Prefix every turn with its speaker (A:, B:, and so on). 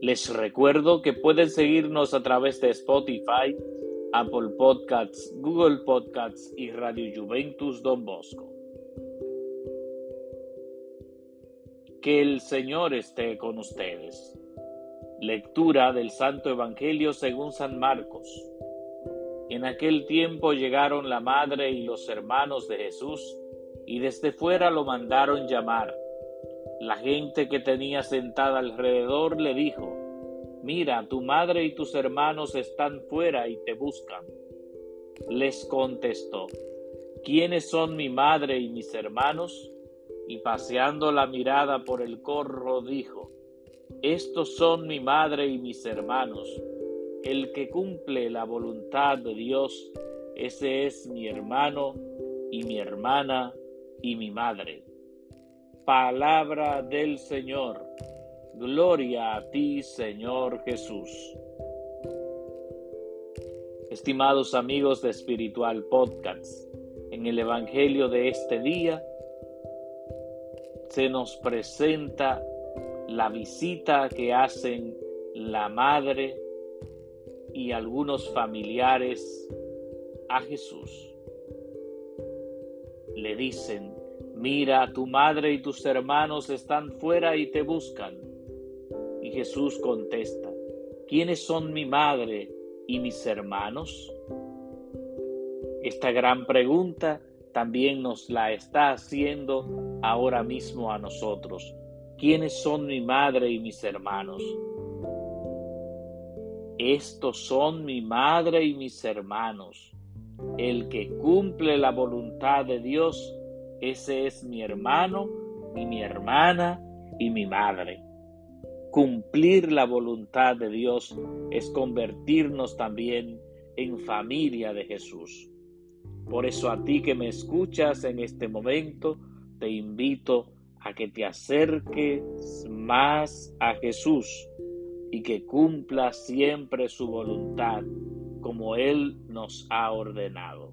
A: Les recuerdo que pueden seguirnos a través de Spotify, Apple Podcasts, Google Podcasts y Radio Juventus Don Bosco. Que el Señor esté con ustedes. Lectura del Santo Evangelio según San Marcos. En aquel tiempo llegaron la madre y los hermanos de Jesús y desde fuera lo mandaron llamar. La gente que tenía sentada alrededor le dijo, Mira, tu madre y tus hermanos están fuera y te buscan. Les contestó, ¿quiénes son mi madre y mis hermanos? Y paseando la mirada por el corro dijo, Estos son mi madre y mis hermanos el que cumple la voluntad de Dios, ese es mi hermano y mi hermana y mi madre. Palabra del Señor. Gloria a ti, Señor Jesús. Estimados amigos de Espiritual Podcast, en el Evangelio de este día se nos presenta la visita que hacen la madre y algunos familiares a Jesús. Le dicen, mira, tu madre y tus hermanos están fuera y te buscan. Y Jesús contesta, ¿quiénes son mi madre y mis hermanos? Esta gran pregunta también nos la está haciendo ahora mismo a nosotros. ¿Quiénes son mi madre y mis hermanos? Estos son mi madre y mis hermanos. El que cumple la voluntad de Dios, ese es mi hermano y mi hermana y mi madre. Cumplir la voluntad de Dios es convertirnos también en familia de Jesús. Por eso a ti que me escuchas en este momento, te invito a que te acerques más a Jesús y que cumpla siempre su voluntad como Él nos ha ordenado.